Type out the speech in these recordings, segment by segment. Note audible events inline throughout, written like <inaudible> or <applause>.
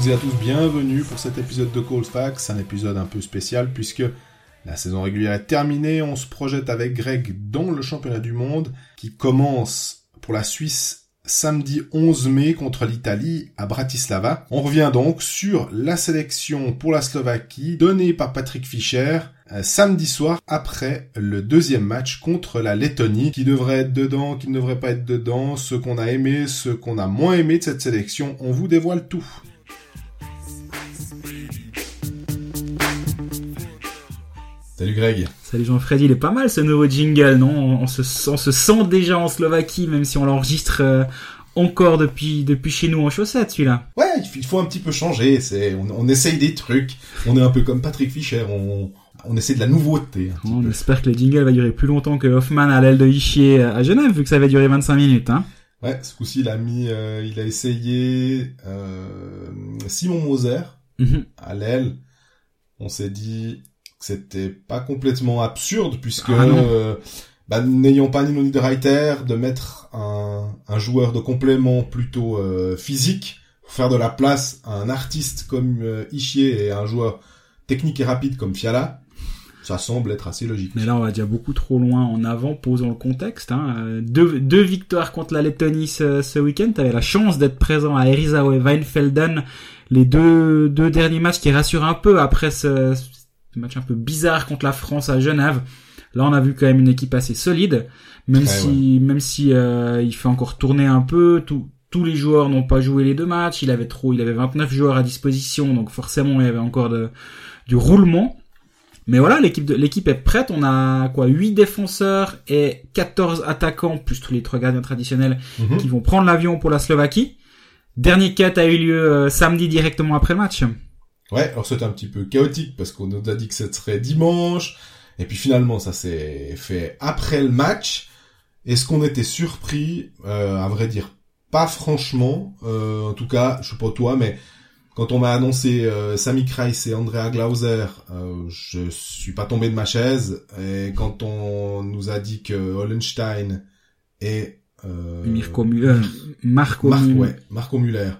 Toutes et à tous, bienvenue pour cet épisode de Facts, un épisode un peu spécial puisque la saison régulière est terminée, on se projette avec Greg dans le championnat du monde qui commence pour la Suisse samedi 11 mai contre l'Italie à Bratislava. On revient donc sur la sélection pour la Slovaquie donnée par Patrick Fischer euh, samedi soir après le deuxième match contre la Lettonie qui devrait être dedans, qui ne devrait pas être dedans, ce qu'on a aimé, ce qu'on a moins aimé de cette sélection, on vous dévoile tout. Salut Greg. Salut Jean-Freddy, il est pas mal ce nouveau jingle, non? On, se, se, sent déjà en Slovaquie, même si on l'enregistre euh, encore depuis depuis chez nous en chaussettes, celui-là. Ouais, il faut un petit peu changer. C'est, on, essaye des trucs. On est un peu comme Patrick Fischer. On, on essaie de la nouveauté. On espère que le jingle va durer plus longtemps que Hoffman à l'aile de Ischier à Genève, vu que ça va durer 25 minutes. Hein. Ouais, ce coup-ci, il a mis, euh, il a essayé euh, Simon Moser mhm. à l'aile. On s'est dit, c'était pas complètement absurde puisque ah euh, bah, n'ayant pas Nino Niederreiter de mettre un, un, joueur de complément plutôt euh, physique pour faire de la place à un artiste comme euh, Ishier et un joueur technique et rapide comme Fiala ça semble être assez logique. Mais là, on va déjà beaucoup trop loin en avant, posons le contexte. Hein. Deux, deux victoires contre la Lettonie ce, ce week-end. Tu avais la chance d'être présent à Erisau et Weinfelden. Les deux, deux derniers matchs qui rassurent un peu après ce, match un peu bizarre contre la France à Genève. Là, on a vu quand même une équipe assez solide, même si, même si euh, il fait encore tourner un peu. tous les joueurs n'ont pas joué les deux matchs. Il avait trop, il avait 29 joueurs à disposition, donc forcément il y avait encore de, du roulement. Mais voilà, l'équipe de l'équipe est prête. On a quoi 8 défenseurs et 14 attaquants plus tous les trois gardiens traditionnels mhm. qui vont prendre l'avion pour la Slovaquie. Dernier cut a eu lieu euh, samedi directement après le match. Ouais, alors c'était un petit peu chaotique parce qu'on nous a dit que ce serait dimanche, et puis finalement ça s'est fait après le match. Est-ce qu'on était surpris? Euh, À vrai dire, pas franchement. Euh, en tout cas, je sais pas toi, mais quand on m'a annoncé euh, Sami Kreis et Andrea Glauser, euh, je suis pas tombé de ma chaise. Et quand on nous a dit que Hollenstein et Mirko Müller, Marco, ouais, Marco Müller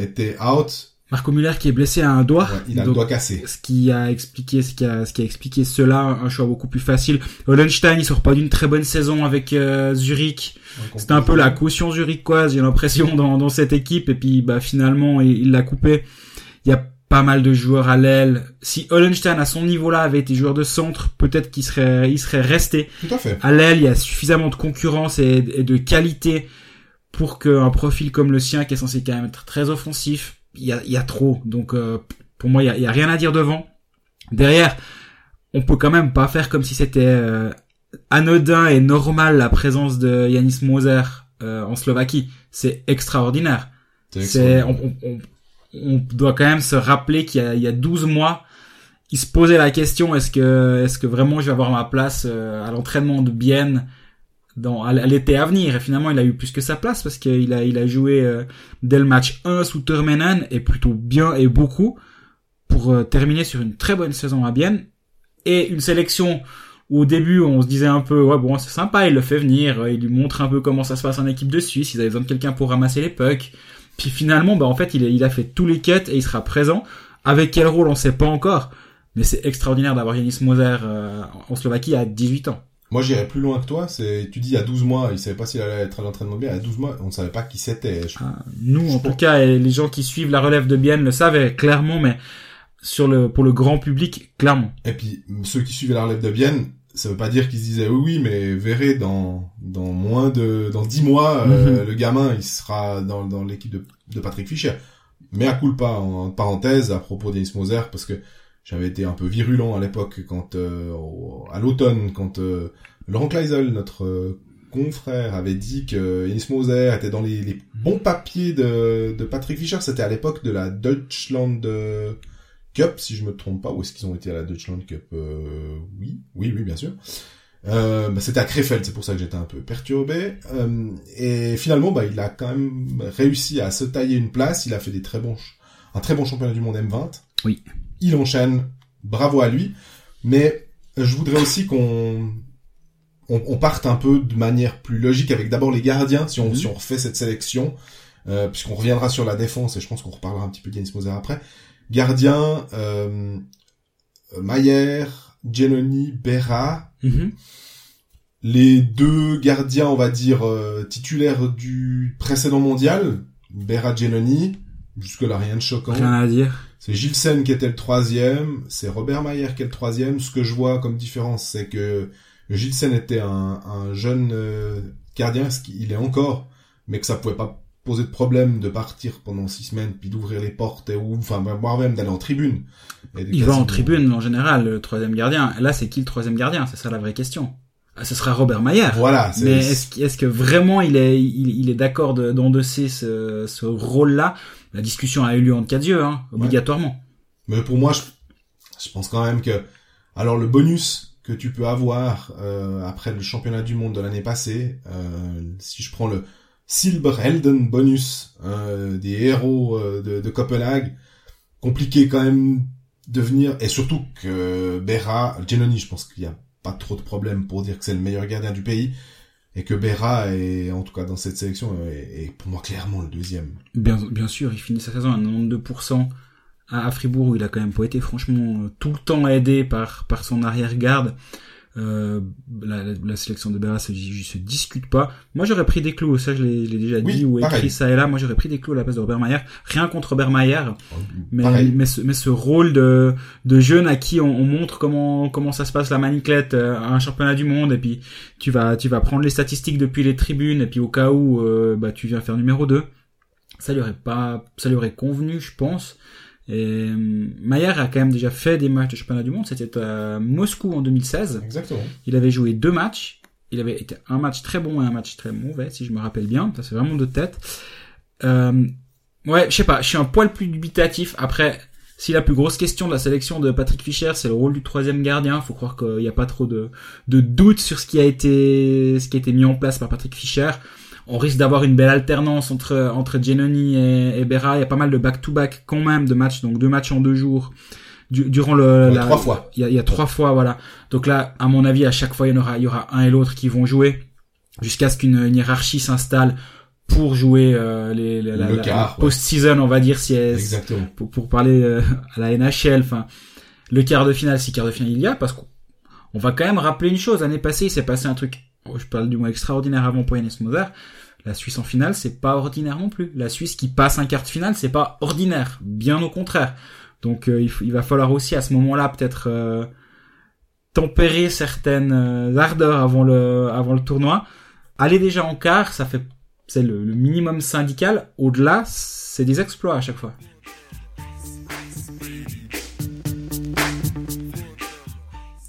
était out, Marco Muller qui est blessé à un doigt. il a le doigt cassé. Ce qui a expliqué, ce qui a, ce qui a expliqué cela, un choix beaucoup plus facile. Hollenstein, il sort pas d'une très bonne saison avec euh, Zurich. C'était un peu la caution zurichoise, j'ai l'impression, <laughs> dans, dans cette équipe. Et puis, bah, finalement, il l'a coupé. Il y a pas mal de joueurs à l'aile. Si Hollenstein à son niveau-là avait été joueur de centre, peut-être qu'il serait, il serait resté. Tout à fait. À l'aile, il y a suffisamment de concurrence et, et de qualité pour qu'un profil comme le sien, qui est censé quand même être très offensif, il y a, y a, trop. Donc euh, pour moi, il y a, y a, rien à dire devant. Derrière, on peut quand même pas faire comme si c'était euh, anodin et normal la présence de Yanis Moser euh, en Slovaquie. C'est extraordinaire. C'est on, on, on, doit quand même se rappeler qu'il y y a 12 mois, il se posait la question est-ce que est-ce que vraiment je vais avoir ma place à l'entraînement de Bienne dans l'été à venir. Et finalement il a eu plus que sa place parce qu'il a il a joué euh, dès le match 1 sous Termenen et plutôt bien et beaucoup pour euh, terminer sur une très bonne saison à Bienne. Et une sélection où au début on se disait un peu ouais bon c'est sympa il le fait venir euh, il lui montre un peu comment ça se passe en équipe de Suisse ils avaient besoin de quelqu'un pour ramasser les pucks. Puis finalement bah en fait il, il a fait tous les quêtes et il sera présent. Avec quel rôle on sait pas encore mais c'est extraordinaire d'avoir Yanis Moser en Slovaquie à 18 ans moi, j'irais plus loin que toi. C'est, tu dis, il y a 12 mois, il savait pas s'il allait être à l'entraînement bien. Il y a 12 mois, on ne savait pas qui c'était. Ah, nous, en tout cas, et les gens qui suivent la relève de Bienne le savaient clairement, mais sur le, pour le grand public, clairement. Et puis, ceux qui suivaient la relève de Bienne, ça veut pas dire qu'ils se disaient, oui, oui, mais verrez, dans, dans moins de, dans 10 mois, euh, mhm. le gamin, il sera dans, dans l'équipe de, de Patrick Fischer. Mais à coup pas, en parenthèse, à propos d'Enis Moser, parce que j'avais été un peu virulent à l'époque quand euh, à l'automne quand euh, Laurent Kleisel, notre euh, confrère, avait dit que Enis Moser était dans les, bons papiers de, de Patrick Fischer. C'était à l'époque de la Deutschland Cup, si je me trompe pas. Où est-ce qu'ils ont été à la Deutschland Cup Oui, oui, oui, bien sûr. Euh, bah, c'était à Krefeld, c'est pour ça que j'étais un peu perturbé. et finalement, bah, il a quand même réussi à se tailler une place. Il a fait des très bons, un très bon championnat du monde M20. Oui il enchaîne, bravo à lui. Mais je voudrais aussi qu'on on, parte un peu de manière plus logique avec d'abord les gardiens, si on, mhm. si on refait cette sélection. euh, puisqu'on reviendra sur la défense et je pense qu'on reparlera un petit peu de Yanis Moser après. Gardien, euh, Mayer, Genoni, Berra. Mhm. Les deux gardiens, on va dire, euh, titulaires du précédent mondial, Berra, Genoni. Jusque-là, rien de choquant. Rien à dire. C'est Gilsen qui était le troisième, c'est Robert Mayer qui est le troisième. Ce que je vois comme différence, c'est que Gilsen était un, un jeune euh, gardien, ce qu'il est encore, mais que ça pouvait pas poser de problème de partir pendant six semaines, puis d'ouvrir les portes, et, ou enfin voire même d'aller en tribune. Et Il va en tribune en général, le troisième gardien. Là, c'est qui le troisième gardien? C'est ça la vraie question. Ah, ce sera Robert Mayer. Voilà, c'est Mais est-ce qu- est-ce que vraiment il est il, il est d'accord de- d'endosser ce, ce rôle-là? La discussion a eu lieu entre quatre yeux, hein, obligatoirement. Mais pour moi, je, je pense quand même que alors le bonus que tu peux avoir euh, après le championnat du monde de l'année passée, euh, si je prends le Silber Helden bonus euh, des héros euh, de, de Copenhague, compliqué quand même de venir et surtout que Berra, Genoni, je pense qu'il y a pas trop de problème pour dire que c'est le meilleur gardien du pays et que Berra est en tout cas dans cette sélection est, pour moi clairement le deuxième. Bien, sûr, il finit sa saison à 92% à, à Fribourg où il a quand même pas été franchement euh, tout le temps aidé par par son arrière-garde. Euh, la, la, la sélection de Berra, ça se discute pas. Moi, j'aurais pris des clous, ça je l'ai déjà Oui, dit ou écrit ça et là. Moi, j'aurais pris des clous à la place de Robert Mayer. Rien contre Robert Mayer, mais Pareil. mais ce, mais ce rôle de de jeune à qui on, on montre comment comment ça se passe la maniclette euh, à un championnat du monde et puis tu vas tu vas prendre les statistiques depuis les tribunes et puis au cas où euh, bah tu viens faire numéro 2 ça lui aurait pas ça lui aurait convenu je pense et euh, Mayer a quand même déjà fait des matchs de championnat du monde c'était à Moscou en 2016 Exactement. il avait joué deux matchs. Il avait été un match très bon et un match très mauvais, si je me rappelle bien. Ça, c'est vraiment de tête. Euh, ouais, je sais pas. Je suis un poil plus dubitatif. Après, si la plus grosse question de la sélection de Patrick Fischer, c'est le rôle du troisième gardien, faut croire qu'il n'y a pas trop de, de doute sur ce qui a été, ce qui a été mis en place par Patrick Fischer. On risque d'avoir une belle alternance entre entre Genoni et, et Berra. Il y a pas mal de back-to-back quand même de matchs, donc deux matchs en deux jours du- durant le Ouais, la- trois fois. Il y a, il y a trois fois, voilà. Donc là, à mon avis, à chaque fois, il y en aura, il y aura un et l'autre qui vont jouer jusqu'à ce qu'une une hiérarchie s'installe pour jouer euh, les, les- la, Le la- ouais. post-season, on va dire, si elle- Exactement. pour, pour parler euh, à la NHL, enfin, le quart de finale, si quart de finale il y a, parce qu'on on va quand même rappeler une chose. L'année passée, il s'est passé un truc, je parle du mot extraordinaire avant pour Yannis Moser. La Suisse en finale, c'est pas ordinaire non plus. La Suisse qui passe un quart de finale, c'est pas ordinaire. Bien au contraire. Donc, euh, il, va falloir aussi à ce moment-là peut-être euh, tempérer certaines euh, ardeurs avant le avant le tournoi. Aller déjà en quart, ça fait c'est le, le minimum syndical. Au-delà, c'est des exploits à chaque fois.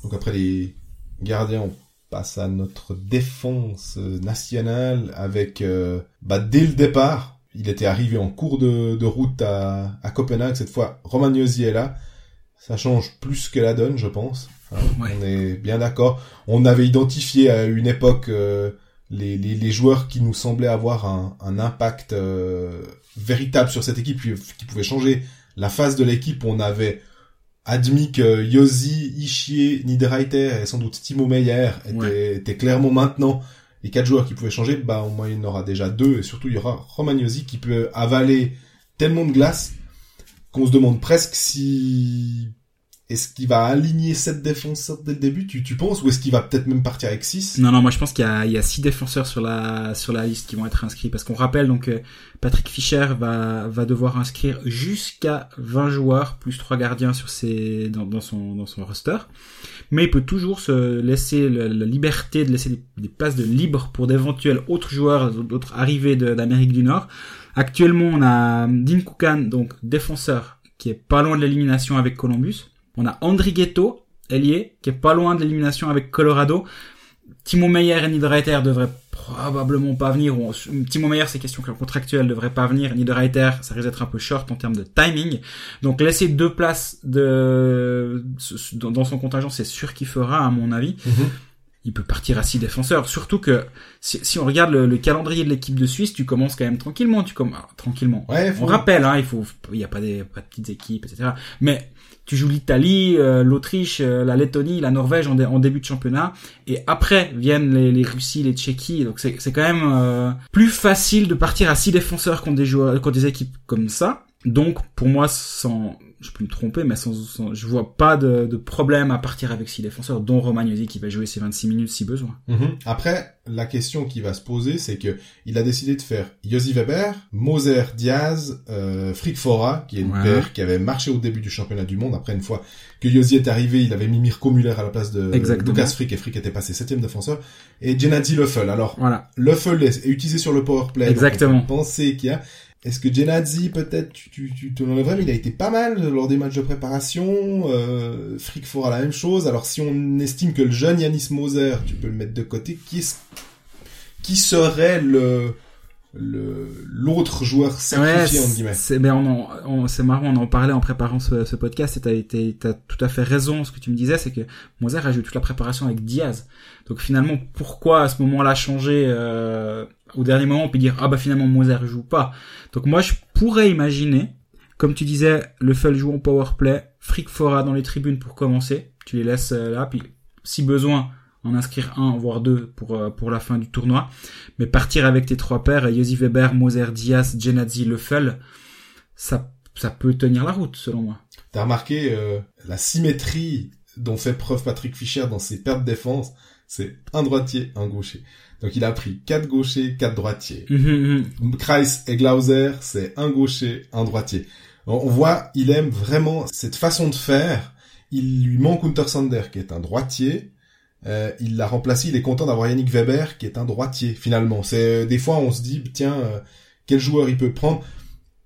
Donc après les gardiens, on passe à notre défense nationale avec, euh, bah, dès le départ, il était arrivé en cours de, de route à, à Copenhague. Cette fois, Romagnosi est là. Ça change plus que la donne, je pense. Hein, Ouais. On est bien d'accord. On avait identifié à une époque euh, les, les, les joueurs qui nous semblaient avoir un, un impact euh, véritable sur cette équipe, qui qui pouvait changer la phase de l'équipe. On avait admis que Yosi, Ishier, Niederreiter et sans doute Timo Meyer étaient, Ouais. étaient clairement maintenant les quatre joueurs qui pouvaient changer. Bah, au moins, il y en aura déjà deux et surtout, il y aura Romagnosi qui peut avaler tellement de glace qu'on se demande presque si est-ce qu'il va aligner sept défenseurs dès le début, tu, penses, ou est-ce qu'il va peut-être même partir avec six? Non, non, moi je pense qu'il y a, il y a six défenseurs sur la sur la liste qui vont être inscrits. Parce qu'on rappelle donc euh, Patrick Fischer va va devoir inscrire jusqu'à 20 joueurs plus trois gardiens sur ses dans, son dans son roster, mais il peut toujours se laisser la liberté de laisser des, des places de libre pour d'éventuels autres joueurs d'autres arrivées d'Amérique du Nord. Actuellement, on a Dean Koukan, donc défenseur, qui est pas loin de l'élimination avec Columbus. On a Andri Ghetto, ailier, qui est pas loin de l'élimination avec Colorado. Timo Meyer et Niederreiter devraient probablement pas venir. Timo Meyer, c'est question contractuelle, devrait pas venir. Niederreiter, ça risque d'être un peu short en termes de timing. Donc laisser deux places dans son contingent, c'est sûr qu'il fera, à mon avis. Mhm. Il peut partir à six défenseurs. Surtout que si, si on regarde le, le calendrier de l'équipe de Suisse, tu commences quand même tranquillement. Tu commences tranquillement. Ouais, On rappelle, hein, il faut, il y a pas des pas de petites équipes, etc. Mais tu joues l'Italie, euh, l'Autriche, euh, la Lettonie, la Norvège en, dé- en début de championnat, et après viennent les, les Russies, les Tchéquies. Donc c'est c'est quand même euh, plus facile de partir à six défenseurs contre des joueurs, contre des équipes comme ça. Donc pour moi, sans je peux me tromper, mais sans, sans- je vois pas de, de problème à partir avec six défenseurs, dont Romagnosi qui va jouer ses 26 minutes si besoin. Mhm. Après, la question qui va se poser, c'est que il a décidé de faire Josi Weber, Moser Diaz, euh, Frick Fora, qui est une Ouais. paire qui avait marché au début du championnat du monde. Après, une fois que Josi est arrivé, il avait mis Mirko Müller à la place de Exactement. Lucas Frick, et Frick était passé septième défenseur. Et Gennady Löffel. Alors, Voilà. Löffel est utilisé sur le powerplay. donc Exactement. on peut penser qu'il y a... Est-ce que Gennady, peut-être, tu, tu, tu te l'enlèverais, mais il a été pas mal lors des matchs de préparation. Euh, Frick Fora la même chose. Alors, si on estime que le jeune Yanis Moser, tu peux le mettre de côté, qui est qui serait le le l'autre joueur sacrifié Ouais, entre guillemets? c'est ben on, en- on- c'est marrant, on en parlait en préparant ce, ce podcast et t'as t'as tout à fait raison. Ce que tu me disais, c'est que Moser a joué toute la préparation avec Diaz. Donc finalement, pourquoi à ce moment-là changer euh, au dernier moment puis dire ah bah finalement Moser joue pas. Donc moi je pourrais imaginer, comme tu disais, le Fell joue en power play, Frick Fora dans les tribunes pour commencer. Tu les laisses euh, là, puis si besoin en inscrire un voire deux pour euh, pour la fin du tournoi. Mais partir avec tes trois paires, Yossi Weber, Moser, Diaz, Genadzi, Leffel, ça, ça peut tenir la route, selon moi. T'as remarqué euh, la symétrie dont fait preuve Patrick Fischer dans ses pertes de défense, c'est un droitier, un gaucher. Donc il a pris quatre gauchers, quatre droitiers. Mhm, mhm. Kreis et Glauser, c'est un gaucher, un droitier. On voit, il aime vraiment cette façon de faire. Il lui manque Untersander, qui est un droitier. Euh, il l'a remplacé, il est content d'avoir Yannick Weber, qui est un droitier, finalement. C'est Des fois, on se dit, tiens, euh, quel joueur il peut prendre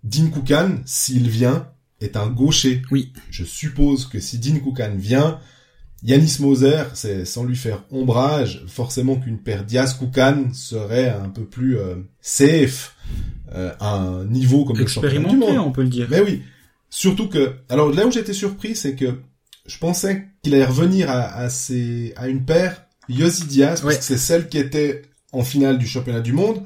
Dean Koukan, s'il vient, est un gaucher. Oui. Je suppose que si Dean Koukan vient, Yanis Moser, c'est sans lui faire ombrage, forcément qu'une paire Diaz Koukan serait un peu plus euh, safe euh, à un niveau comme le championnat du monde. on peut le dire. Mais oui, surtout que alors là où j'étais surpris, c'est que je pensais qu'il allait revenir à, à, ses, à une paire Yossi Diaz, parce Ouais. que c'est celle qui était en finale du championnat du monde.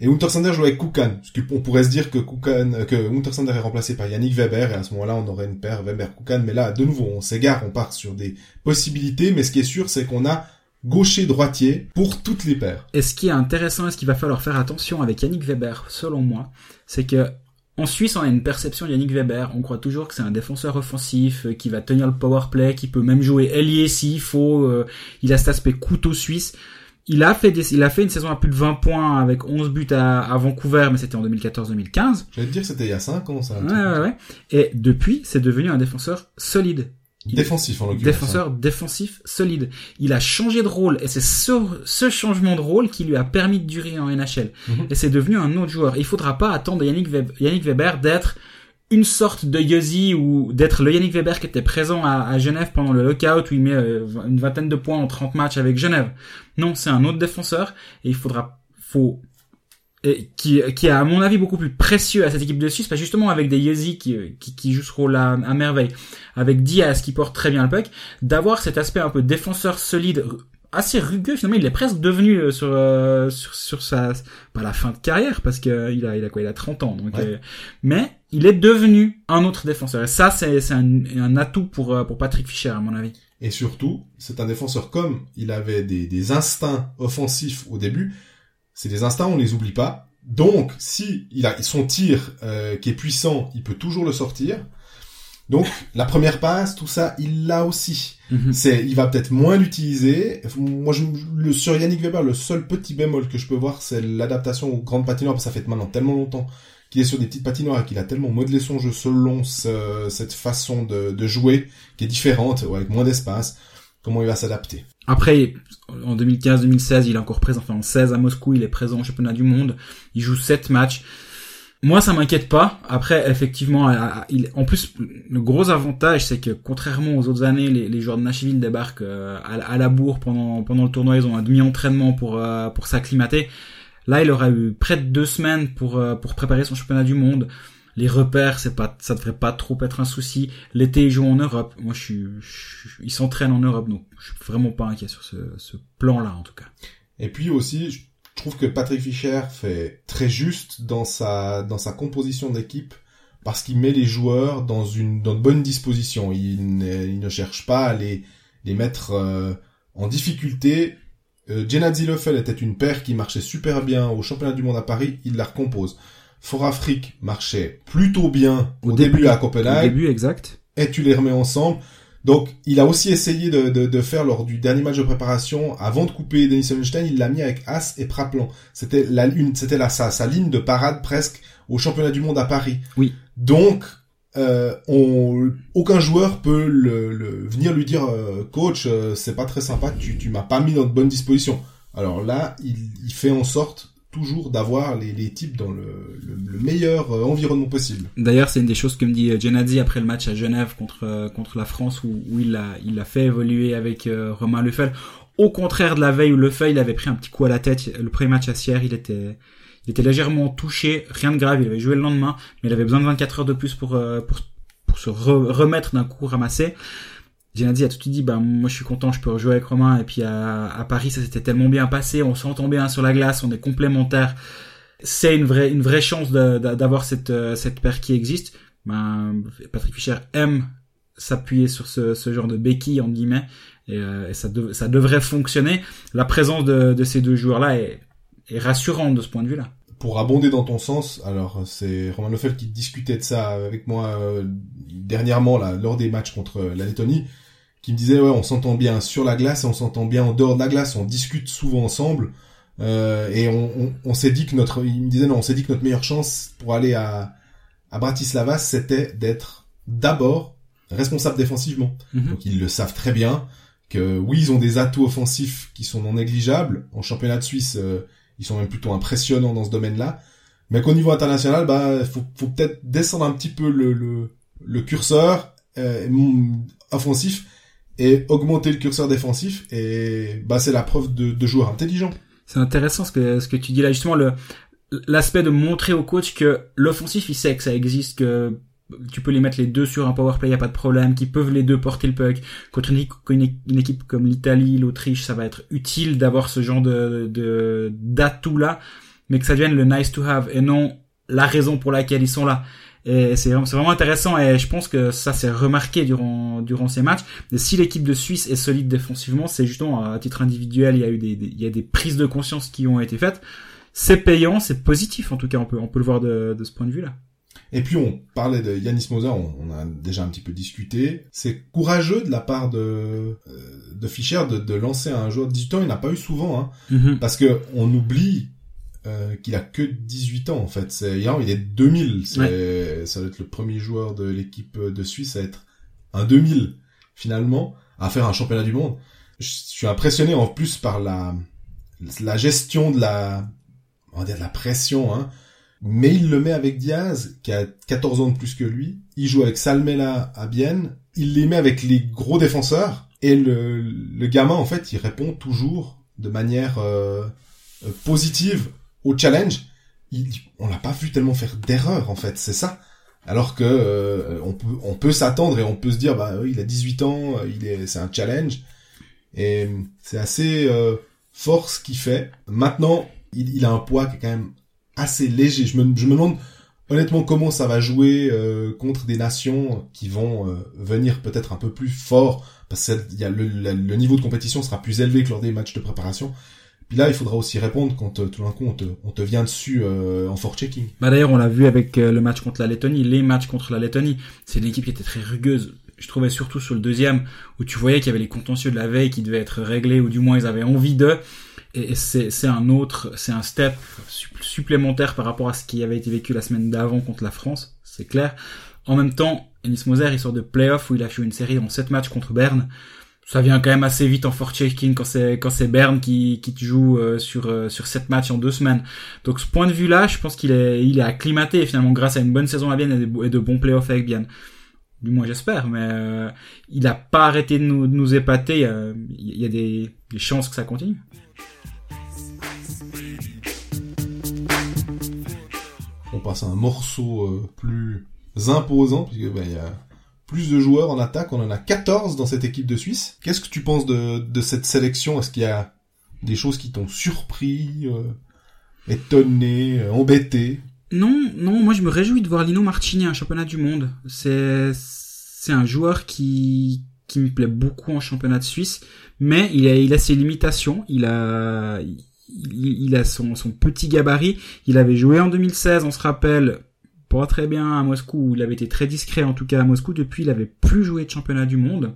Et Untersander jouait avec Koukan. Parce qu'on pourrait se dire que Koukan, euh, que Untersander est remplacé par Yannick Weber, et à ce moment-là, on aurait une paire Weber-Koukan. Mais là, de nouveau, on s'égare, on part sur des possibilités, mais ce qui est sûr, c'est qu'on a gaucher-droitier pour toutes les paires. Et ce qui est intéressant et ce qu'il va falloir faire attention avec Yannick Weber, selon moi, c'est que en Suisse, on a une perception de Yannick Weber. On croit toujours que c'est un défenseur offensif euh, qui va tenir le power play, qui peut même jouer ailier s'il faut. euh, il a cet aspect couteau suisse. Il a fait des, il a fait une saison à plus de 20 points avec 11 buts à, à Vancouver, mais c'était en 2014-2015. J'allais te dire, c'était il y a 5 ans, ça. Ouais, ouais, ouais. Et depuis, c'est devenu un défenseur solide. Il- Défensif, en l'occurrence. défenseur défensif solide. Il a changé de rôle et c'est ce, ce changement de rôle qui lui a permis de durer en NHL. Mhm. Et c'est devenu un autre joueur. Il faudra pas attendre Yannick Weber d'être une sorte de Yossi ou d'être le Yannick Weber qui était présent à, à Genève pendant le lockout où il met euh, une vingtaine de points en 30 matchs avec Genève. Non, c'est un autre défenseur et il faudra, faut, et qui, qui est à mon avis beaucoup plus précieux à cette équipe de Suisse, parce justement avec des Yossi qui, qui, qui jouent ce rôle à, à merveille, avec Diaz qui porte très bien le puck, d'avoir cet aspect un peu défenseur solide, assez rugueux finalement, il est presque devenu euh, sur, euh, sur, sur sa, pas la fin de carrière, parce que euh, il a, il a quoi, il a 30 ans, donc, Ouais. euh, mais il est devenu un autre défenseur, et ça c'est, un, un atout pour, euh, pour Patrick Fischer à mon avis. Et surtout, c'est un défenseur comme il avait des, des instincts offensifs au début. C'est des instincts, on les oublie pas. Donc, si il a son tir euh, qui est puissant, il peut toujours le sortir. Donc, la première passe, tout ça, il l'a aussi. Mhm. C'est, il va peut-être moins l'utiliser. Moi, je, le, sur Yannick Weber, le seul petit bémol que je peux voir, c'est l'adaptation aux grandes patinoires. parce que Ça fait maintenant tellement longtemps qu'il est sur des petites patinoires qu'il a tellement modelé son jeu selon ce- cette façon de, jouer qui est différente, avec moins d'espace. Comment il va s'adapter Après, en 2015-2016, il est encore présent. Enfin, en 16 à Moscou, il est présent au championnat du monde. Il joue 7 matchs. Moi, ça m'inquiète pas. Après, effectivement, il, en plus, le gros avantage, c'est que contrairement aux autres années, les, joueurs de Nashville débarquent euh, à, la bourre pendant le tournoi. Ils ont un demi-entraînement pour euh, pour s'acclimater. Là, il aura eu près de deux semaines pour euh, pour préparer son championnat du monde. Les repères, c'est pas, ça devrait pas trop être un souci. L'été, ils jouent en Europe. Moi, je suis, ils s'entraînent en Europe, donc je suis vraiment pas inquiet sur ce, ce plan-là, en tout cas. Et puis aussi, je trouve que Patrick Fischer fait très juste dans sa, dans sa composition d'équipe parce qu'il met les joueurs dans une, dans de bonnes dispositions. Il ne, il ne cherche pas à les, les mettre euh, en difficulté. Euh, Genadzi Leffel était une paire qui marchait super bien au championnat du monde à Paris, il la recompose. Fort Afrique marchait plutôt bien au, début, à Copenhague. Au début, exact. Et tu les remets ensemble. Donc, il a aussi essayé de, de, de, faire lors du dernier match de préparation, avant de couper Denis Sonnenstein, il l'a mis avec As et Praplan. C'était la lune, c'était la sa, sa ligne de parade presque au championnat du monde à Paris. Oui. Donc, euh, on, aucun joueur peut le, le venir lui dire, euh, coach, euh, c'est pas très sympa, tu, tu m'as pas mis dans de bonnes dispositions. Alors là, il, il fait en sorte toujours d'avoir les, les, types dans le, le, meilleur euh, environnement possible. D'ailleurs, c'est une des choses que me dit Genadi après le match à Genève contre contre la France où, où il a il a fait évoluer avec Romain Lefebvre. Au contraire de la veille où Lefebvre il avait pris un petit coup à la tête, le premier match à Sierre, il était il était légèrement touché, rien de grave, il avait joué le lendemain, mais il avait besoin de 24 heures de plus pour, euh, pour, pour se remettre d'un coup ramassé. Gennady a tout dit, bah moi je suis content, je peux rejouer avec Romain. Et puis à, à Paris, ça s'était tellement bien passé, on s'entend bien sur la glace, on est complémentaires. C'est une vraie une vraie chance d'avoir cette euh, cette paire qui existe. Ben, Patrick Fischer aime s'appuyer sur ce, ce genre de béquille en guillemets et, euh, ça, ça devrait fonctionner. La présence de, de ces deux joueurs là est est rassurant de ce point de vue-là. Pour abonder dans ton sens, alors c'est Romain Lefebvre qui discutait de ça avec moi euh, dernièrement là lors des matchs contre la Lettonie, qui me disait ouais on s'entend bien sur la glace et on s'entend bien en dehors de la glace, on discute souvent ensemble euh, et on, on, on s'est dit que notre, il me disait non on s'est dit que notre meilleure chance pour aller à à Bratislava c'était d'être d'abord responsable défensivement. Mm-hmm. Donc ils le savent très bien que oui ils ont des atouts offensifs qui sont non négligeables en championnat de Suisse. Euh, ils sont même plutôt impressionnants dans ce domaine-là. Mais qu'au niveau international, bah, faut, faut peut-être descendre un petit peu le, le, le curseur euh, offensif et augmenter le curseur défensif. Et bah, c'est la preuve de, de joueurs intelligents. C'est intéressant ce que, ce que tu dis là, justement, le, l'aspect de montrer au coach que l'offensif, il sait que ça existe, que tu peux les mettre les deux sur un power play, y a pas de problème, qui peuvent les deux porter le puck. Contre une, une équipe comme l'Italie, l'Autriche, ça va être utile d'avoir ce genre de, d'atout là, mais que ça devienne le nice to have et non la raison pour laquelle ils sont là. C'est vraiment, intéressant et je pense que ça s'est remarqué durant durant ces matchs. Si l'équipe de Suisse est solide défensivement, c'est justement à titre individuel, il y a eu des, il y a des prises de conscience qui ont été faites. C'est payant, c'est positif en tout cas, on peut on peut le voir de, de ce point de vue là. Et puis on parlait de Yanis Moser, on, a déjà un petit peu discuté. C'est courageux de la part de euh, de Fischer de, de, lancer un joueur de 18 ans. Il n'a pas eu souvent, hein, mm-hmm. parce que on oublie euh, qu'il a que 18 ans en fait. C'est il est 2000. C'est ça doit être le premier joueur de l'équipe de Suisse à être un 2000 finalement à faire un championnat du monde. Je suis impressionné en plus par la la gestion de la on va dire de la pression hein mais il le met avec Diaz, qui a 14 ans de plus que lui. Il joue avec Salmela à Bienne. Il les met avec les gros défenseurs. Et le, le gamin, en fait, il répond toujours de manière euh, euh positive au challenge. Il, on l'a pas vu tellement faire d'erreur, en fait, c'est ça. Alors que euh, on peut on peut s'attendre et on peut se dire bah il a 18 ans, il est c'est un challenge et c'est assez euh, fort ce qu'il fait. Maintenant, il, il a un poids qui est quand même assez léger. Je me, je me demande honnêtement comment ça va jouer euh, contre des nations qui vont euh, venir peut-être un peu plus fort parce que y a le, le, niveau de compétition sera plus élevé que lors des matchs de préparation. Puis là, il faudra aussi répondre quand euh, tout d'un coup on te, on te vient dessus en forechecking. Bah d'ailleurs, on l'a vu avec le match contre la Lettonie, les matchs contre la Lettonie, c'est une équipe qui était très rugueuse. Je trouvais surtout sur le deuxième où tu voyais qu'il y avait les contentieux de la veille qui devaient être réglés ou du moins ils avaient envie d'eux et c'est un autre, c'est un step supplémentaire par rapport à ce qui avait été vécu la semaine d'avant contre la France, c'est clair. En même temps, Ennis Moser, il sort de playoff où il a fait une série en 7 matchs contre Berne. Ça vient quand même assez vite en forechecking quand c'est quand c'est Berne qui qui joue euh, sur euh, sur 7 matchs en 2 semaines. Donc ce point de vue-là, je pense qu'il est il est acclimaté finalement grâce à une bonne saison à Bienne et de, bons playoffs avec Bienne. Du moins j'espère, mais euh, il a pas arrêté de nous, de nous épater. Il y a, des, des chances que ça continue. Passe à un morceau euh, plus imposant, puisque ben, y a plus de joueurs en attaque, on en a 14 dans cette équipe de Suisse. Qu'est-ce que tu penses de, de cette sélection? Est-ce qu'il y a des choses qui t'ont surpris, euh, étonné, euh, embêté? Non, non, moi je me réjouis de voir Lino Martini un championnat du monde. C'est c'est un joueur qui qui me plaît beaucoup en championnat de Suisse, mais il a il a ses limitations, il a il, a son son petit gabarit, il avait joué en 2016, on se rappelle pas très bien à Moscou, il avait été très discret en tout cas à Moscou, depuis il avait plus joué de championnat du monde.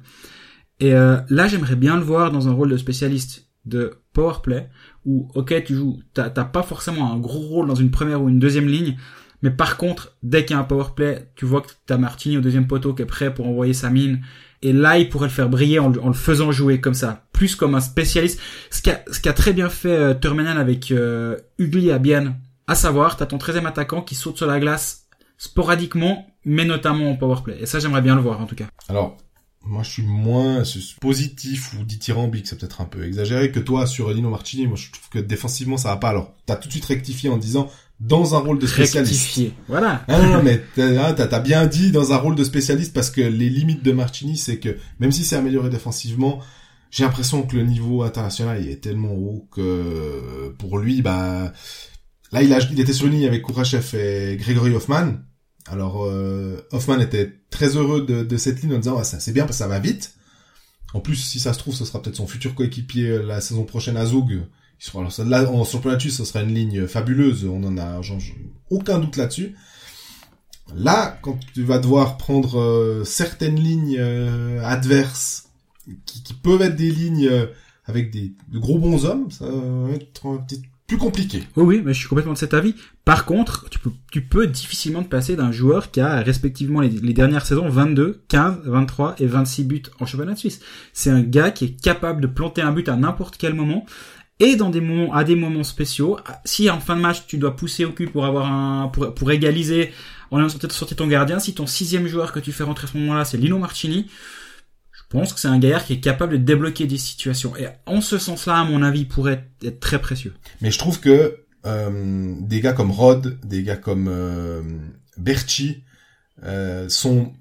Et euh, là, j'aimerais bien le voir dans un rôle de spécialiste de powerplay où ok tu joues t'as pas forcément un gros rôle dans une première ou une deuxième ligne mais par contre dès qu'il y a un powerplay tu vois que t'as Martini au deuxième poteau qui est prêt pour envoyer sa mine et là il pourrait le faire briller en, le faisant jouer comme ça. Plus comme un spécialiste. Ce qu'a qu'a très bien fait euh, avec euh, Ugly à Bienne à savoir t'as ton 13 attaquant qui saute sur la glace sporadiquement mais notamment en powerplay et ça j'aimerais bien le voir en tout cas. Alors moi, je suis moins positif ou dithyrambique, c'est peut-être un peu exagéré que toi sur Lino Martini. Moi, je trouve que défensivement, ça va pas. Alors, t'as tout de suite rectifié en disant dans un rôle de spécialiste. Rectifié, voilà. Ah, non, non, mais t'as as bien dit dans un rôle de spécialiste parce que les limites de Martini, c'est que même si c'est amélioré défensivement, j'ai l'impression que le niveau international il est tellement haut que pour lui, bah là, il, a, il était sur une ligne avec Kourachev et Gregory Hoffman alors euh, Hoffman était très heureux de, de cette ligne en disant ah, c'est bien parce que ça va vite. En plus, si ça se trouve, ce sera peut-être son futur coéquipier euh, la saison prochaine à Zug. Il sera, alors, là, ce sera une ligne fabuleuse. On en a genre, aucun doute là-dessus. Là, quand tu vas devoir prendre euh, certaines lignes euh, adverses qui, qui, peuvent être des lignes avec des de gros bons hommes, ça va être un petit plus compliqué. Oui, oui, mais je suis complètement de cet avis. Par contre, tu peux, tu peux difficilement te passer d'un joueur qui a respectivement les, dernières saisons 22, 15, 23 et 26 buts en championnat de Suisse. C'est un gars qui est capable de planter un but à n'importe quel moment et dans des moments, à des moments spéciaux. Si en fin de match tu dois pousser au cul pour avoir un, pour, pour égaliser en ayant sorti ton gardien, si ton sixième joueur que tu fais rentrer à ce moment-là c'est Lino Marchini, je pense que c'est un gaillard qui est capable de débloquer des situations. Et en ce sens-là, à mon avis, pourrait être très précieux. Mais je trouve que euh, des gars comme Rod, des gars comme euh, euh, sont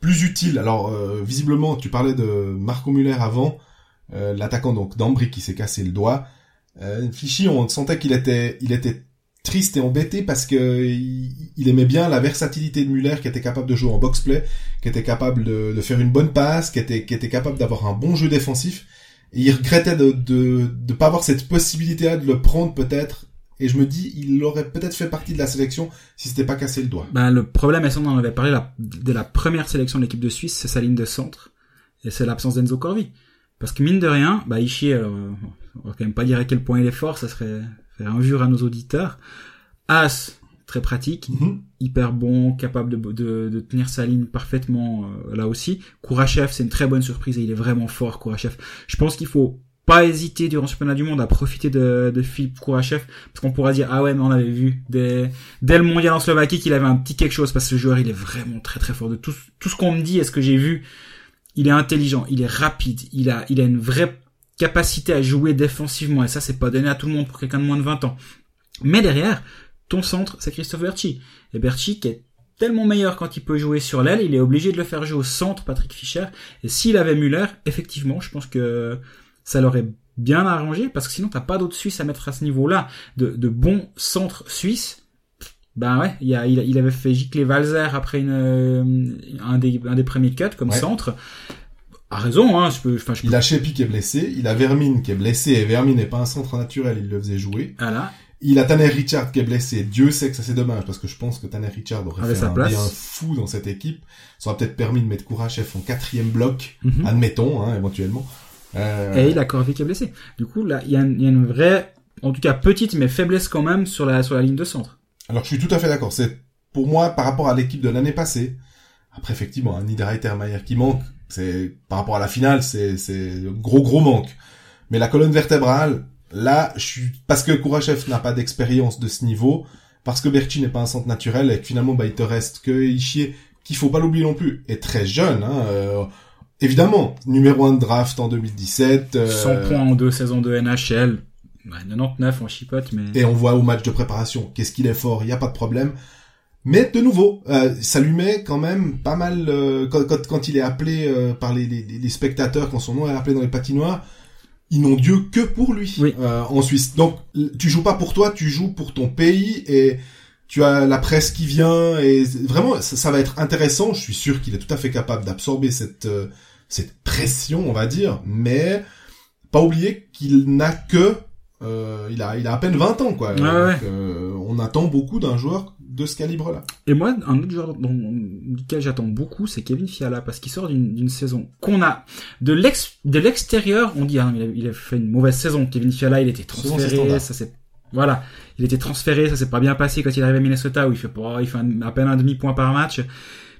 plus utiles. Alors, euh, visiblement, tu parlais de Marco Muller avant, euh, l'attaquant donc d'Ambry qui s'est cassé le doigt. Euh, Fichy, on sentait qu'il était, il était triste et embêté parce que il, aimait bien la versatilité de Muller qui était capable de jouer en box-play, qui était capable de, faire une bonne passe, qui était, qui était capable d'avoir un bon jeu défensif. Et il regrettait de, de, de pas avoir cette possibilité-là de le prendre peut-être. Et je me dis, il aurait peut-être fait partie de la sélection si c'était pas cassé le doigt. Ben, le problème, et ça on en avait parlé de la première sélection de l'équipe de Suisse, c'est sa ligne de centre. Et c'est l'absence d'Enzo Corvi. Parce que mine de rien, bah Ishii, euh, on va quand même pas dire à quel point il est fort, ça serait faire injure à nos auditeurs. As, très pratique, mhm. hyper bon, capable de, de, de, tenir sa ligne parfaitement euh, là aussi. Kourachev, c'est une très bonne surprise et il est vraiment fort, Kourachev. Je pense qu'il faut pas hésiter durant ce championnat du monde à profiter de, de Philippe Kourachev parce qu'on pourra dire ah ouais mais on avait vu dès, dès le mondial en Slovaquie qu'il avait un petit quelque chose parce que ce joueur il est vraiment très très fort de tout, tout ce qu'on me dit et ce que j'ai vu il est intelligent il est rapide il a il a une vraie capacité à jouer défensivement, et ça c'est pas donné à tout le monde pour quelqu'un de moins de 20 ans. Mais derrière, ton centre, c'est Christophe Berchi. Et Berchi qui est tellement meilleur quand il peut jouer sur l'aile, il est obligé de le faire jouer au centre, Patrick Fischer. Et s'il avait Muller, effectivement, je pense que ça l'aurait bien arrangé, parce que sinon t'as pas d'autres Suisses à mettre à ce niveau-là, de, de bons centres suisses. Ben ouais, il, a, il, avait fait gicler Valzer après une, euh, un, des, un des premiers cuts comme centre a raison, hein. Je peux, je Il a Shepi qui est blessé, il a Vermine qui est blessé, et Vermine n'est pas un centre naturel, il le faisait jouer. Voilà. Il a Tanner Richard qui est blessé. Dieu sait que ça c'est dommage, parce que je pense que Tanner Richard aurait fait un bien fou dans cette équipe. Ça aurait peut-être permis de mettre Kourachev en quatrième bloc, mhm. admettons, hein, éventuellement. Euh... Et il a Corvi qui est blessé. Du coup, là, il y, a une, y a une vraie, en tout cas petite, mais faiblesse quand même sur la, sur la ligne de centre. Alors, je suis tout à fait d'accord. C'est, pour moi, par rapport à l'équipe de l'année passée, après, effectivement, un Niederreiter qui manque, c'est par rapport à la finale, c'est c'est gros gros manque. Mais la colonne vertébrale, là, je suis parce que Kourachev n'a pas d'expérience de ce niveau, parce que Berchi n'est pas un centre naturel et que finalement bah il te reste que Ishii qu'il faut pas l'oublier non plus, est très jeune. Hein, euh, évidemment, numéro 1 de draft en 2017. 100 euh, points en deux saisons de NHL. Bah, 99 en chipote, mais... Et on voit au match de préparation, qu'est-ce qu'il est fort, il y a pas de problème. Mais de nouveau, euh, ça lui met quand même pas mal euh, quand, quand, quand, il est appelé euh, par les, les, les, spectateurs, quand son nom est appelé dans les patinoires, ils n'ont Dieu que pour lui oui. en Suisse. Donc tu joues pas pour toi, tu joues pour ton pays et tu as la presse qui vient et vraiment ça, ça va être intéressant. Je suis sûr qu'il est tout à fait capable d'absorber cette cette pression, on va dire, mais pas oublier qu'il n'a que euh, il a il a à peine 20 ans quoi. Ouais, ouais. Euh, on attend beaucoup d'un joueur de ce calibre-là. Et moi, un autre joueur dont, duquel j'attends beaucoup, c'est Kevin Fiala, parce qu'il sort d'une saison qu'on a de l'ex de l'extérieur, on dit ah, il, a, il, a, fait une mauvaise saison. Kevin Fiala, il était transféré, ça c'est voilà, il était transféré, ça s'est pas bien passé quand il arrive à Minnesota où il fait il fait un, à peine un demi point par match.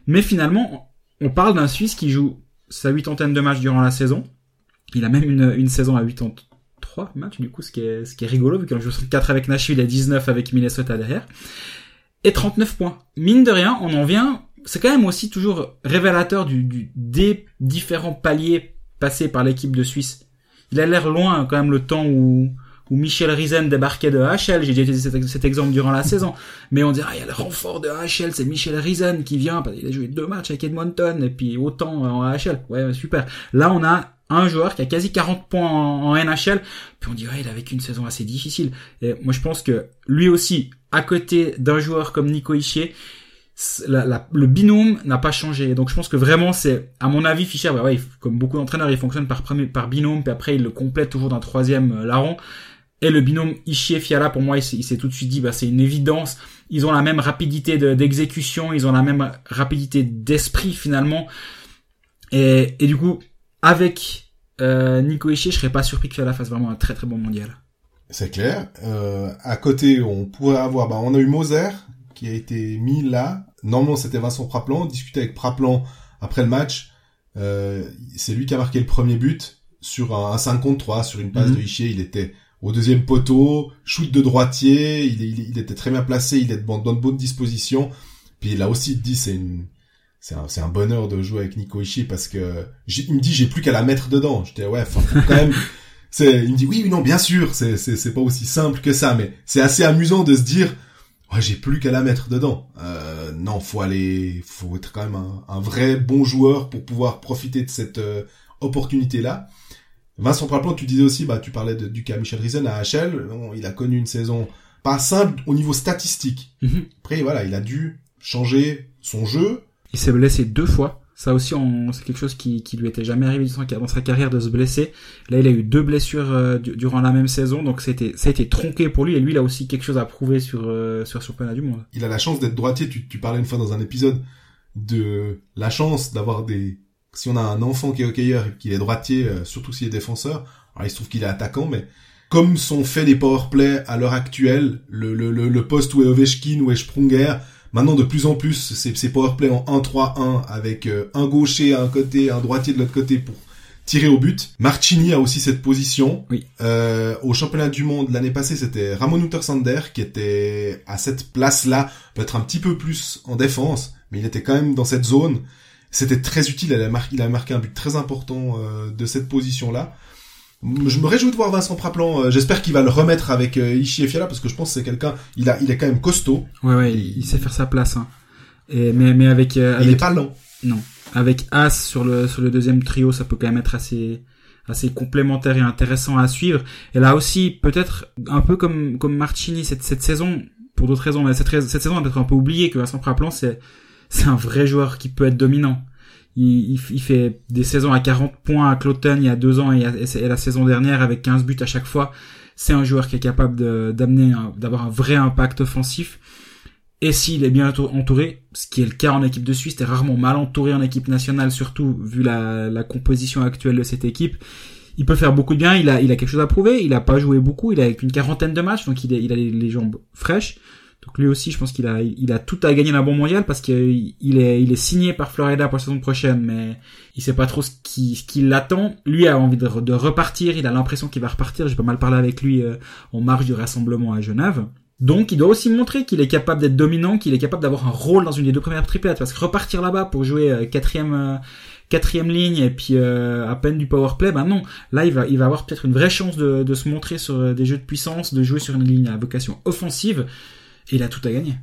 Mais finalement, on parle d'un Suisse qui joue sa huitantaine de matchs durant la saison. Il a même une, une saison à 83 matchs, du coup, ce qui est, ce qui est rigolo, vu qu'il joue 64 avec Nashville et 19 avec Minnesota derrière et 39 points. Mine de rien, on en vient, c'est quand même aussi toujours révélateur du, du des différents paliers passés par l'équipe de Suisse. Il a l'air loin quand même le temps où, où Michel Riesen débarquait de HL. J'ai déjà utilisé cet, exemple durant la saison. Mais on dirait, ah, il y a le renfort de HL, c'est Michel Riesen qui vient, parce qu'il a joué deux matchs avec Edmonton, et puis autant en HL. Ouais, super. Là, on a un joueur qui a quasi 40 points en, en NHL, puis on dirait, il a vécu une saison assez difficile. Et moi, je pense que lui aussi, à côté d'un joueur comme Nico Ischier, la, la, le binôme n'a pas changé. Donc je pense que vraiment c'est, à mon avis, Fischer, ouais, comme beaucoup d'entraîneurs, il fonctionne par par binôme, puis après il le complète toujours d'un troisième euh, larron. Et le binôme Ischier Fiala, pour moi, il s'est tout de suite dit, bah c'est une évidence. Ils ont la même rapidité d'exécution, ils ont la même rapidité d'esprit finalement. Et, et du coup, avec euh, Nico Ischier, je serais pas surpris que Fiala fasse vraiment un très très bon mondial. C'est clair. Euh, à côté, on pourrait avoir, bah, on a eu Moser qui a été mis là. Normalement, c'était Vincent Praplan. On discutait avec Praplan après le match. Euh, c'est lui qui a marqué le premier but sur un, un 5 contre 3, sur une passe mm -hmm. de Ischier. Il était au deuxième poteau, shoot de droitier. Il, il, il était très bien placé. Il est dans de bonne disposition. Puis là aussi, il dit, c'est une, c'est un, c'est un bonheur de jouer avec Nico Ishii parce que il me dit j'ai plus qu'à la mettre dedans. J'étais ouais, faut quand même <laughs> c'est, il me dit oui, oui, non, bien sûr, c'est, c'est, c'est pas aussi simple que ça, mais c'est assez amusant de se dire, ouais, j'ai plus qu'à la mettre dedans. Euh, non, faut aller, faut être quand même un, un, vrai bon joueur pour pouvoir profiter de cette euh, opportunité-là. Vincent Praplan, tu disais aussi, bah, tu parlais de, du cas Michel Riesen à HL. Bon, il a connu une saison pas simple au niveau statistique. -hmm. Après, voilà, il a dû changer son jeu. Il s'est blessé deux fois. Ça aussi, c'est quelque chose qui, qui lui était jamais arrivé dans sa carrière de se blesser. Là, il a eu deux blessures euh, durant la même saison, donc c'était ça a été tronqué pour lui. Et lui, il a aussi quelque chose à prouver sur euh, sur championnat du monde. Il a la chance d'être droitier. Tu, tu parlais une fois dans un épisode de la chance d'avoir des. Si on a un enfant qui est hockeyeur et qui est droitier, euh, surtout s'il est défenseur, alors il se trouve qu'il est attaquant, mais comme sont faits les powerplay à l'heure actuelle, le, le, le, le poste où est Ovechkin, où est Sprunger, Maintenant, de plus en plus, c'est, powerplay en 1-3-1 avec euh, un gaucher à un côté, un droitier de l'autre côté pour tirer au but. Marchini a aussi cette position. Oui. Euh, au championnat du monde l'année passée, c'était Ramon Uttersander qui était à cette place-là, peut-être un petit peu plus en défense, mais il était quand même dans cette zone. C'était très utile. Il a marqué, il a marqué un but très important euh, de cette position-là je me réjouis de voir Vincent Praplan. J'espère qu'il va le remettre avec euh, Ishii et Fiala parce que je pense que c'est quelqu'un. Il a, il est quand même costaud. Ouais, ouais, il, il sait faire sa place. Hein. Et mais, mais avec, euh, avec. Il est pas lent. Non, avec As sur le sur le deuxième trio, ça peut quand même être assez assez complémentaire et intéressant à suivre. Et là aussi, peut-être un peu comme comme Marchini cette cette saison, pour d'autres raisons, mais cette, cette saison on a peut-être un peu oublié que Vincent Praplan c'est c'est un vrai joueur qui peut être dominant il, fait des saisons à 40 points à Cloton il y a deux ans et, la saison dernière avec 15 buts à chaque fois. C'est un joueur qui est capable d'amener, d'avoir un vrai impact offensif. Et s'il est bien entouré, ce qui est le cas en équipe de Suisse, est rarement mal entouré en équipe nationale, surtout vu la, composition actuelle de cette équipe. Il peut faire beaucoup de bien, il a, quelque chose à prouver, il a pas joué beaucoup, il a une quarantaine de matchs, donc il, a les jambes fraîches. Donc lui aussi, je pense qu'il a, il a tout à gagner d'un bon mondial parce qu'il est, il est signé par Florida pour la saison prochaine, mais il sait pas trop ce qui, ce qui l'attend. Lui a envie de, repartir, il a l'impression qu'il va repartir. J'ai pas mal parlé avec lui euh, en marge du rassemblement à Genève. Donc il doit aussi montrer qu'il est capable d'être dominant, qu'il est capable d'avoir un rôle dans une des deux premières triplettes, parce que repartir là-bas pour jouer euh, quatrième, euh, quatrième ligne et puis à peine du power play, ben non, là il va, il va avoir peut-être une vraie chance de, de se montrer sur des jeux de puissance, de jouer sur une ligne à vocation offensive et il a tout à gagner.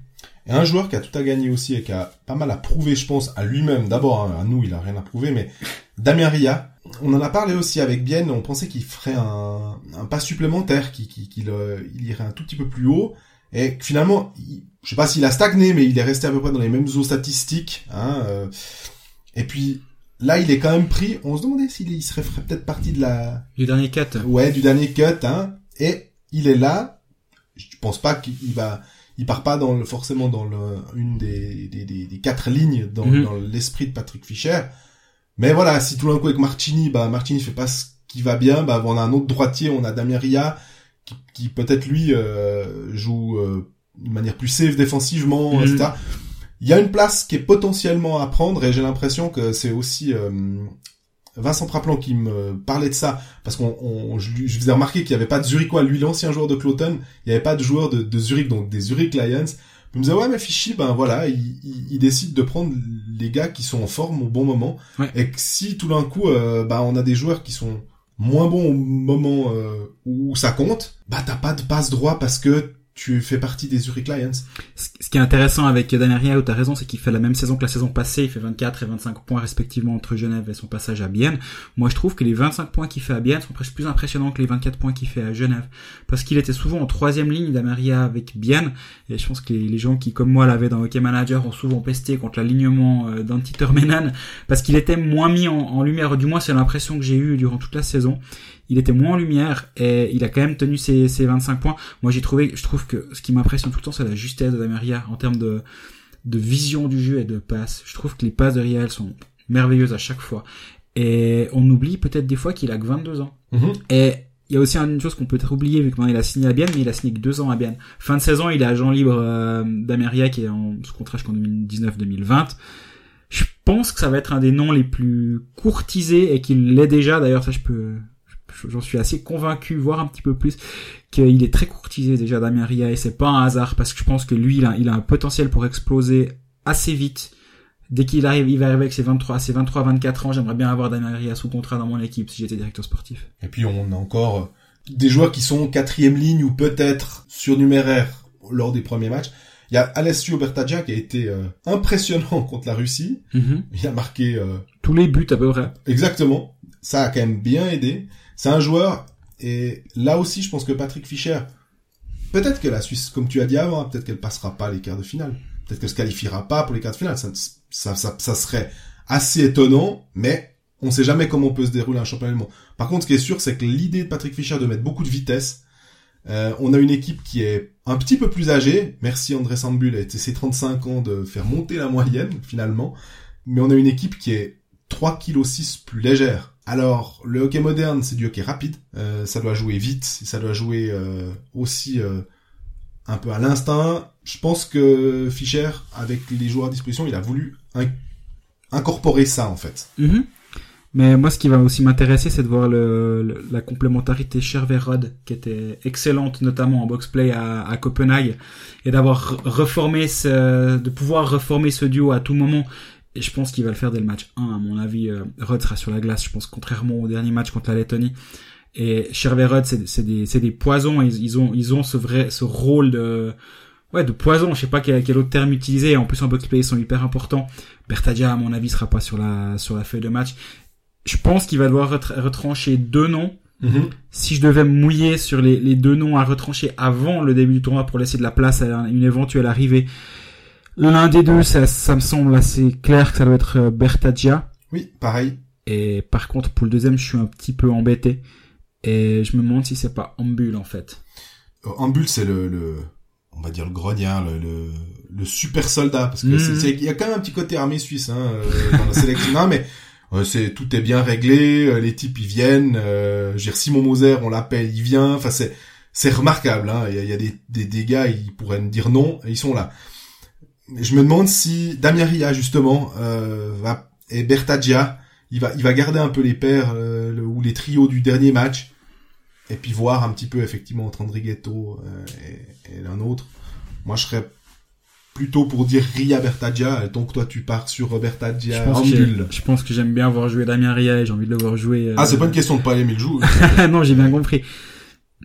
Et un joueur qui a tout à gagner aussi et qui a pas mal à prouver, je pense, à lui-même. D'abord, hein, à nous, il a rien à prouver, mais <laughs> Damien Ria, on en a parlé aussi avec Bien, on pensait qu'il ferait un, un pas supplémentaire, qu'il euh, il irait un tout petit peu plus haut. Et finalement, il, je sais pas s'il a stagné, mais il est resté à peu près dans les mêmes eaux statistiques. Hein, euh. et puis là, il est quand même pris. On se demandait s'il il serait peut-être parti de la du dernier cut. Ouais, du dernier cut. Hein, et il est là. Je pense pas qu'il va. Il part pas dans le, forcément dans le, une des, des, des, quatre lignes dans, Mhm. dans l'esprit de Patrick Fischer. Mais voilà, si tout d'un coup avec Martini, bah Martini fait pas ce qui va bien, bah on a un autre droitier, on a Damien Ria qui, qui peut-être lui euh, joue euh, de manière plus safe défensivement, Mhm. etc. Il y a une place qui est potentiellement à prendre et j'ai l'impression que c'est aussi euh, Vincent Praplan qui me parlait de ça parce qu'on on- je, lui- je faisais remarquer qu'il n'y avait pas de Zurichois, lui l'ancien joueur de Cloton, il n'y avait pas de joueur de, de Zurich donc des Zurich Lions. Il me disait ouais mais Fichy ben voilà il, il, il décide de prendre les gars qui sont en forme au bon moment Ouais. et que si tout d'un coup euh, bah on a des joueurs qui sont moins bons au moment euh, où ça compte bah t'as pas de passe droit parce que tu fais partie des Zurich Lions. Ce qui est intéressant avec Daniel Ria, où t'as raison, c'est qu'il fait la même saison que la saison passée. Il fait 24 et 25 points respectivement entre Genève et son passage à Bienne. Moi, je trouve que les 25 points qu'il fait à Bienne sont presque plus impressionnants que les 24 points qu'il fait à Genève. Parce qu'il était souvent en troisième ligne d'Amaria avec Bienne. Et je pense que les, gens qui, comme moi, l'avaient dans Hockey Manager ont souvent pesté contre l'alignement euh, d'Antti Termenan. Parce qu'il était moins mis en, en lumière. Du moins, c'est l'impression que j'ai eue durant toute la saison. Il était moins en lumière et il a quand même tenu ses, ses 25 points. Moi, j'ai trouvé, je trouve que ce qui m'impressionne tout le temps, c'est la justesse de Damaria en termes de, de vision du jeu et de passes. Je trouve que les passes de Ria, elles sont merveilleuses à chaque fois. Et on oublie peut-être des fois qu'il a que 22 ans. Et il y a aussi une chose qu'on peut être oublié vu que maintenant il a signé à Bienne, mais il a signé que deux ans à Bienne. Fin de saison, il est agent libre euh, d'Ameria qui est en sous contrat jusqu'en 2019-2020. Je pense que ça va être un des noms les plus courtisés et qu'il l'est déjà. D'ailleurs, ça je peux, j'en suis assez convaincu, voire un petit peu plus, qu'il est très courtisé déjà Damien Ria et c'est pas un hasard parce que je pense que lui, il a, il a un potentiel pour exploser assez vite. Dès qu'il arrive, il va arriver avec ses 23, ses 23, 24 ans, j'aimerais bien avoir Damien Ria sous contrat dans mon équipe si j'étais directeur sportif. Et puis on a encore des joueurs qui sont quatrième ligne ou peut-être surnuméraires lors des premiers matchs. Il y a Alessio Bertaggia qui a été euh, impressionnant <laughs> contre la Russie. Il a marqué euh, Tous les buts à peu près. exactement. Ça a quand même bien aidé. C'est un joueur et là aussi je pense que Patrick Fischer, peut-être que la Suisse, comme tu as dit avant, peut-être qu'elle passera pas les quarts de finale. Peut-être qu'elle se qualifiera pas pour les quarts de finale. Ça, ça, ça, serait assez étonnant, mais on sait jamais comment peut se dérouler un championnat du monde. Par contre, ce qui est sûr, c'est que l'idée de Patrick Fischer de mettre beaucoup de vitesse, euh, on a une équipe qui est un petit peu plus âgée. Merci André Sambul été ses 35 ans de faire monter la moyenne, finalement. Mais on a une équipe qui est 3 kg 6 plus légère. Alors, le hockey moderne, c'est du hockey rapide. Euh, ça doit jouer vite, ça doit jouer euh, aussi euh, un peu à l'instinct. Je pense que Fischer, avec les joueurs à disposition, il a voulu in- incorporer ça, en fait. Mhm. Mais moi, ce qui va aussi m'intéresser, c'est de voir la complémentarité Chervé-Rod, qui était excellente, notamment en box-play à, Copenhague, et d'avoir de pouvoir reformer ce duo à tout moment. Et je pense qu'il va le faire dès le match 1, à mon avis. Euh, Rod sera sur la glace, je pense, contrairement au dernier match contre la Lettonie. Et Chervé-Rod, c'est c'est des, poisons, ils, ils ont, ils ont ce vrai, ce rôle de, ouais, de poison, je sais pas quel, quel autre terme utiliser. En plus, en box-play, ils sont hyper importants. Bertadia, à mon avis, sera pas sur la, sur la feuille de match. Je pense qu'il va devoir retra- retrancher deux noms. Si je devais me mouiller sur les, les deux noms à retrancher avant le début du tournoi pour laisser de la place à une éventuelle arrivée, l'un des deux, ça, ça me semble assez clair que ça doit être euh, Bertagia. Oui, pareil. Et par contre, pour le deuxième, je suis un petit peu embêté. Et je me demande si c'est pas Ambul, en fait. Euh, Ambul, c'est le, le, on va dire le grognard, le, le, le super soldat, parce que Mhm. c'est- il y a quand même un petit côté armée suisse, hein, euh, dans la sélection. Non, mais euh, c'est tout est bien réglé, les types ils viennent. Euh, dire, Simon Moser, on l'appelle, il vient. Enfin, c'est c'est remarquable. Hein. Il y a, il y a des, des, des gars, ils pourraient me dire non, et ils sont là. Je me demande si Damien Ria justement euh, va et Bertagia, il va il va garder un peu les paires euh, le- ou les trios du dernier match et puis voir un petit peu effectivement entre Andrighetto euh, et, et l'un autre. Moi, je serais plutôt pour dire Ria Bertagia, et donc toi tu pars sur Je Bertagia pense, que je pense que j'aime bien voir jouer Damien Ria et j'ai envie de le voir jouer. euh, Ah, c'est pas une question de pas aimer le jeu. <laughs> non, j'ai bien compris.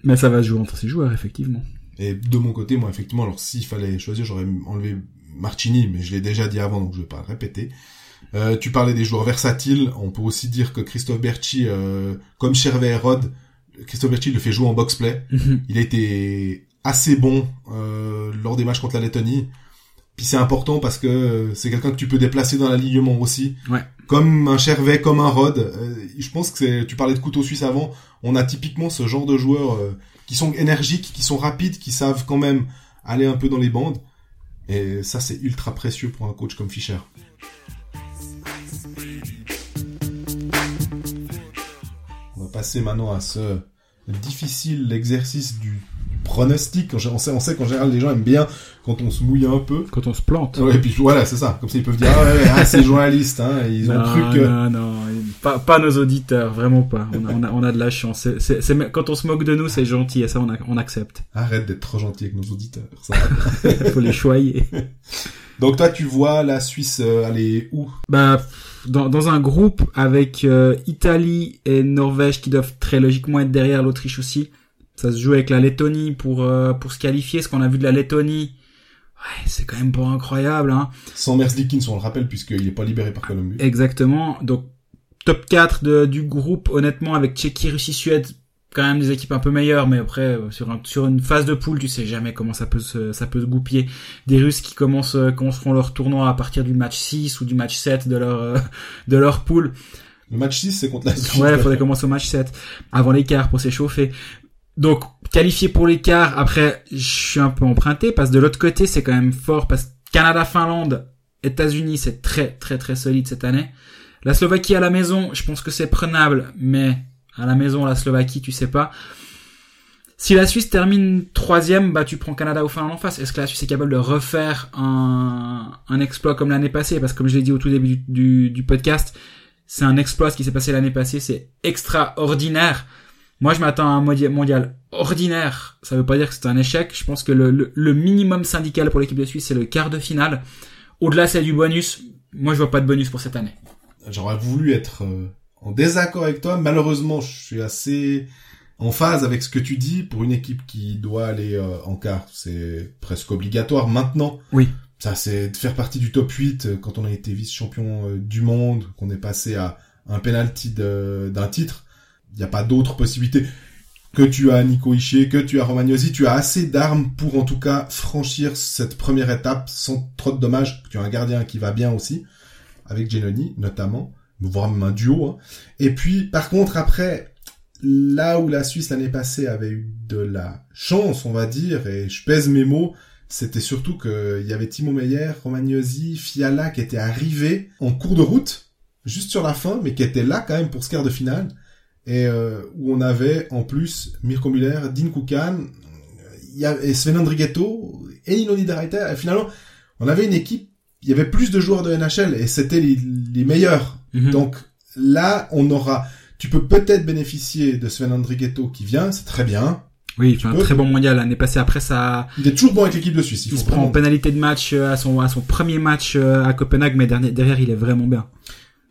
Mais ça va se jouer entre ces joueurs, effectivement. Et de mon côté, moi, effectivement, alors s'il fallait choisir, j'aurais enlevé Marchini, mais je l'ai déjà dit avant, donc je vais pas le répéter. Euh, tu parlais des joueurs versatiles. On peut aussi dire que Christophe Berchi, euh, comme Chervet et Rod, Christophe Berchi le fait jouer en box-play. Mhm. Il a été assez bon euh, lors des matchs contre la Lettonie. Puis c'est important parce que c'est quelqu'un que tu peux déplacer dans l'alignement aussi. Ouais. Comme un Chervet, comme un Rod. Euh, je pense que c'est, tu parlais de couteau suisse avant. On a typiquement ce genre de joueurs euh, qui sont énergiques, qui sont rapides, qui savent quand même aller un peu dans les bandes. Et ça, c'est ultra précieux pour un coach comme Fischer. On va passer maintenant à ce difficile exercice du pronostic. On sait, on sait qu'en général, les gens aiment bien quand on se mouille un peu. Quand on se plante. Ouais, et puis voilà, c'est ça. Comme ça, ils peuvent dire, ah ouais, ah, c'est journaliste, hein. Ils ont non, cru que... non, non, pas, pas nos auditeurs, vraiment pas. On a, on a, on a de la chance. C'est, c'est, c'est- quand on se moque de nous, c'est gentil, et ça, on, a- on accepte. Arrête d'être trop gentil avec nos auditeurs. Ça va. <laughs> Faut les choyer. <laughs> Donc toi, tu vois la Suisse euh, aller où? Bah, dans, dans un groupe avec euh, Italie et Norvège qui doivent très logiquement être derrière l'Autriche aussi. Ça se joue avec la Lettonie pour euh, pour se qualifier. Ce qu'on a vu de la Lettonie, ouais, c'est quand même pas incroyable. Hein. Sans Merslikins, on le rappelle, puisqu'il est pas libéré par Columbus. Exactement. Donc top 4 de, du groupe, honnêtement, avec Tchéquie, Russie, Suède, quand même des équipes un peu meilleures, mais après euh, sur un, sur une phase de poule, tu sais jamais comment ça peut se ça peut se goupiller. Des Russes qui commencent euh, commenceront leur tournoi à partir du match 6 ou du match 7 de leur euh, <laughs> de leur poule. Le match 6, c'est contre la Suisse. Ouais, faudrait commencer au match 7 avant l'écart pour s'échauffer. Donc qualifié pour l'écart, après je suis un peu emprunté parce que de l'autre côté, c'est quand même fort parce que Canada, Finlande, États-Unis, c'est très très très solide cette année. La Slovaquie à la maison, je pense que c'est prenable, mais à la maison, la Slovaquie, tu sais pas. Si la Suisse termine troisième, bah tu prends Canada ou Finlande en face. Est-ce que la Suisse est capable de refaire un, exploit comme l'année passée? Parce que comme je l'ai dit au tout début du, podcast, c'est un exploit ce qui s'est passé l'année passée, c'est extraordinaire. Moi, je m'attends à un mondial ordinaire. Ça veut pas dire que c'est un échec. Je pense que le, le, le minimum syndical pour l'équipe de Suisse, c'est le quart de finale. Au-delà, c'est du bonus. Moi, je vois pas de bonus pour cette année. J'aurais voulu être euh, en désaccord avec toi. Malheureusement, je suis assez en phase avec ce que tu dis pour une équipe qui doit aller euh, en quart. C'est presque obligatoire maintenant. Oui. Ça, c'est de faire partie du top 8 euh, quand on a été vice-champion du monde, qu'on est passé à un penalty d'un titre. Il n'y a pas d'autre possibilité. Que tu as Nico Ishii, que tu as Romagnosi, tu as assez d'armes pour en tout cas franchir cette première étape sans trop de dommages. Tu as un gardien qui va bien aussi, avec Genoni notamment, voire même un duo. hein. Et puis par contre après, là où la Suisse l'année passée avait eu de la chance, on va dire, et je pèse mes mots, c'était surtout qu'il y avait Timo Meyer, Romagnosi, Fiala qui étaient arrivés en cours de route, juste sur la fin, mais qui étaient là quand même pour ce quart de finale, et euh, où on avait en plus Mirko Müller, Dean Kukan, avait Sven Andrighetto et Nino Niederreiter, et finalement, on avait une équipe, il y avait plus de joueurs de NHL, et c'était les, les meilleurs. Mhm. Donc là, on aura... Tu peux peut-être bénéficier de Sven Andrighetto qui vient, c'est très bien. oui, il fait un très bon mondial l'année passée. Après, ça, Il est toujours bon avec l'équipe de Suisse. Il, il se prend en pénalité de match euh, à son, à son premier match euh, à Copenhague, mais dernier, derrière, il est vraiment bien.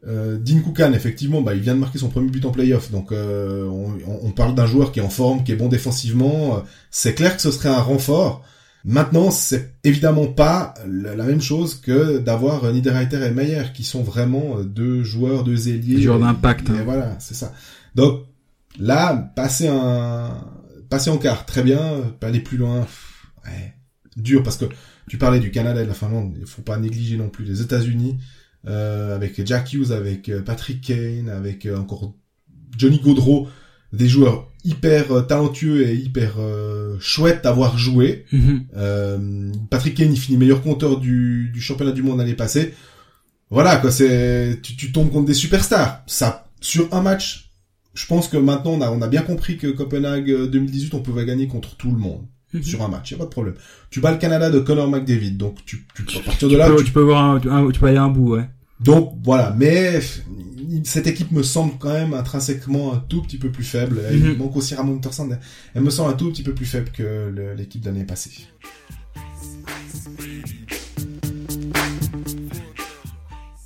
Euh, Dean Kukan, effectivement, bah, il vient de marquer son premier but en playoff. Donc, euh, on, on parle d'un joueur qui est en forme, qui est bon défensivement. Euh, C'est clair que ce serait un renfort. Maintenant, c'est évidemment pas la, même chose que d'avoir euh, Niederreiter et Meyer, qui sont vraiment euh, deux joueurs, deux ailiers. Des joueurs d'impact, Et hein. voilà, c'est ça. Donc, là, passer un, passer en quart, très bien. Pas aller plus loin, ouais, dur parce que tu parlais du Canada et de la Finlande. Il faut pas négliger non plus les États-Unis euh, avec Jack Hughes, avec euh, Patrick Kane, avec euh, encore Johnny Gaudreau, des joueurs hyper euh, talentueux et hyper euh, chouettes d'avoir joué. Mhm. Euh, Patrick Kane, il finit meilleur compteur du, du championnat du monde l'année passée. Voilà, quoi, c'est, tu, tu tombes contre des superstars. Ça, sur un match, je pense que maintenant, on a, on a bien compris que Copenhague euh, 2018, on pouvait gagner contre tout le monde. Mhm. Sur un match, y a pas de problème. Tu bats le Canada de Connor McDavid, donc tu, tu, à partir de là, peux, tu tu peux voir un, un- tu peux aller à un bout, ouais. Donc voilà, mais cette équipe me semble quand même intrinsèquement un tout petit peu plus faible. Il Mhm. manque aussi Ramon. Elle me semble un tout petit peu plus faible que l'équipe de l'année passée.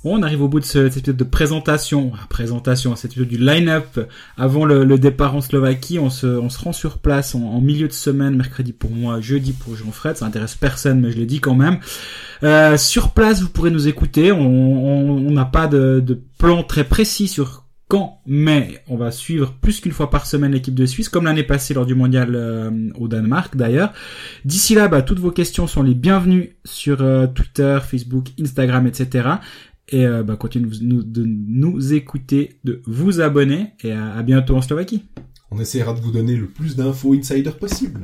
On arrive au bout de ce, cet épisode de présentation, présentation, cet épisode du line-up avant le, départ en Slovaquie. On se, on se rend sur place en, en, milieu de semaine, mercredi pour moi, jeudi pour Jean-Fred. Ça intéresse personne, mais je le dis quand même. Euh, sur place, vous pourrez nous écouter. On n'a pas de, de plan très précis sur quand, mais on va suivre plus qu'une fois par semaine l'équipe de Suisse, comme l'année passée lors du mondial euh, au Danemark d'ailleurs. D'ici là, bah, toutes vos questions sont les bienvenues sur euh, Twitter, Facebook, Instagram, etc. Et euh, bah, continuez de nous écouter, de vous abonner, et à bientôt en Slovaquie. On essaiera de vous donner le plus d'infos insider possible.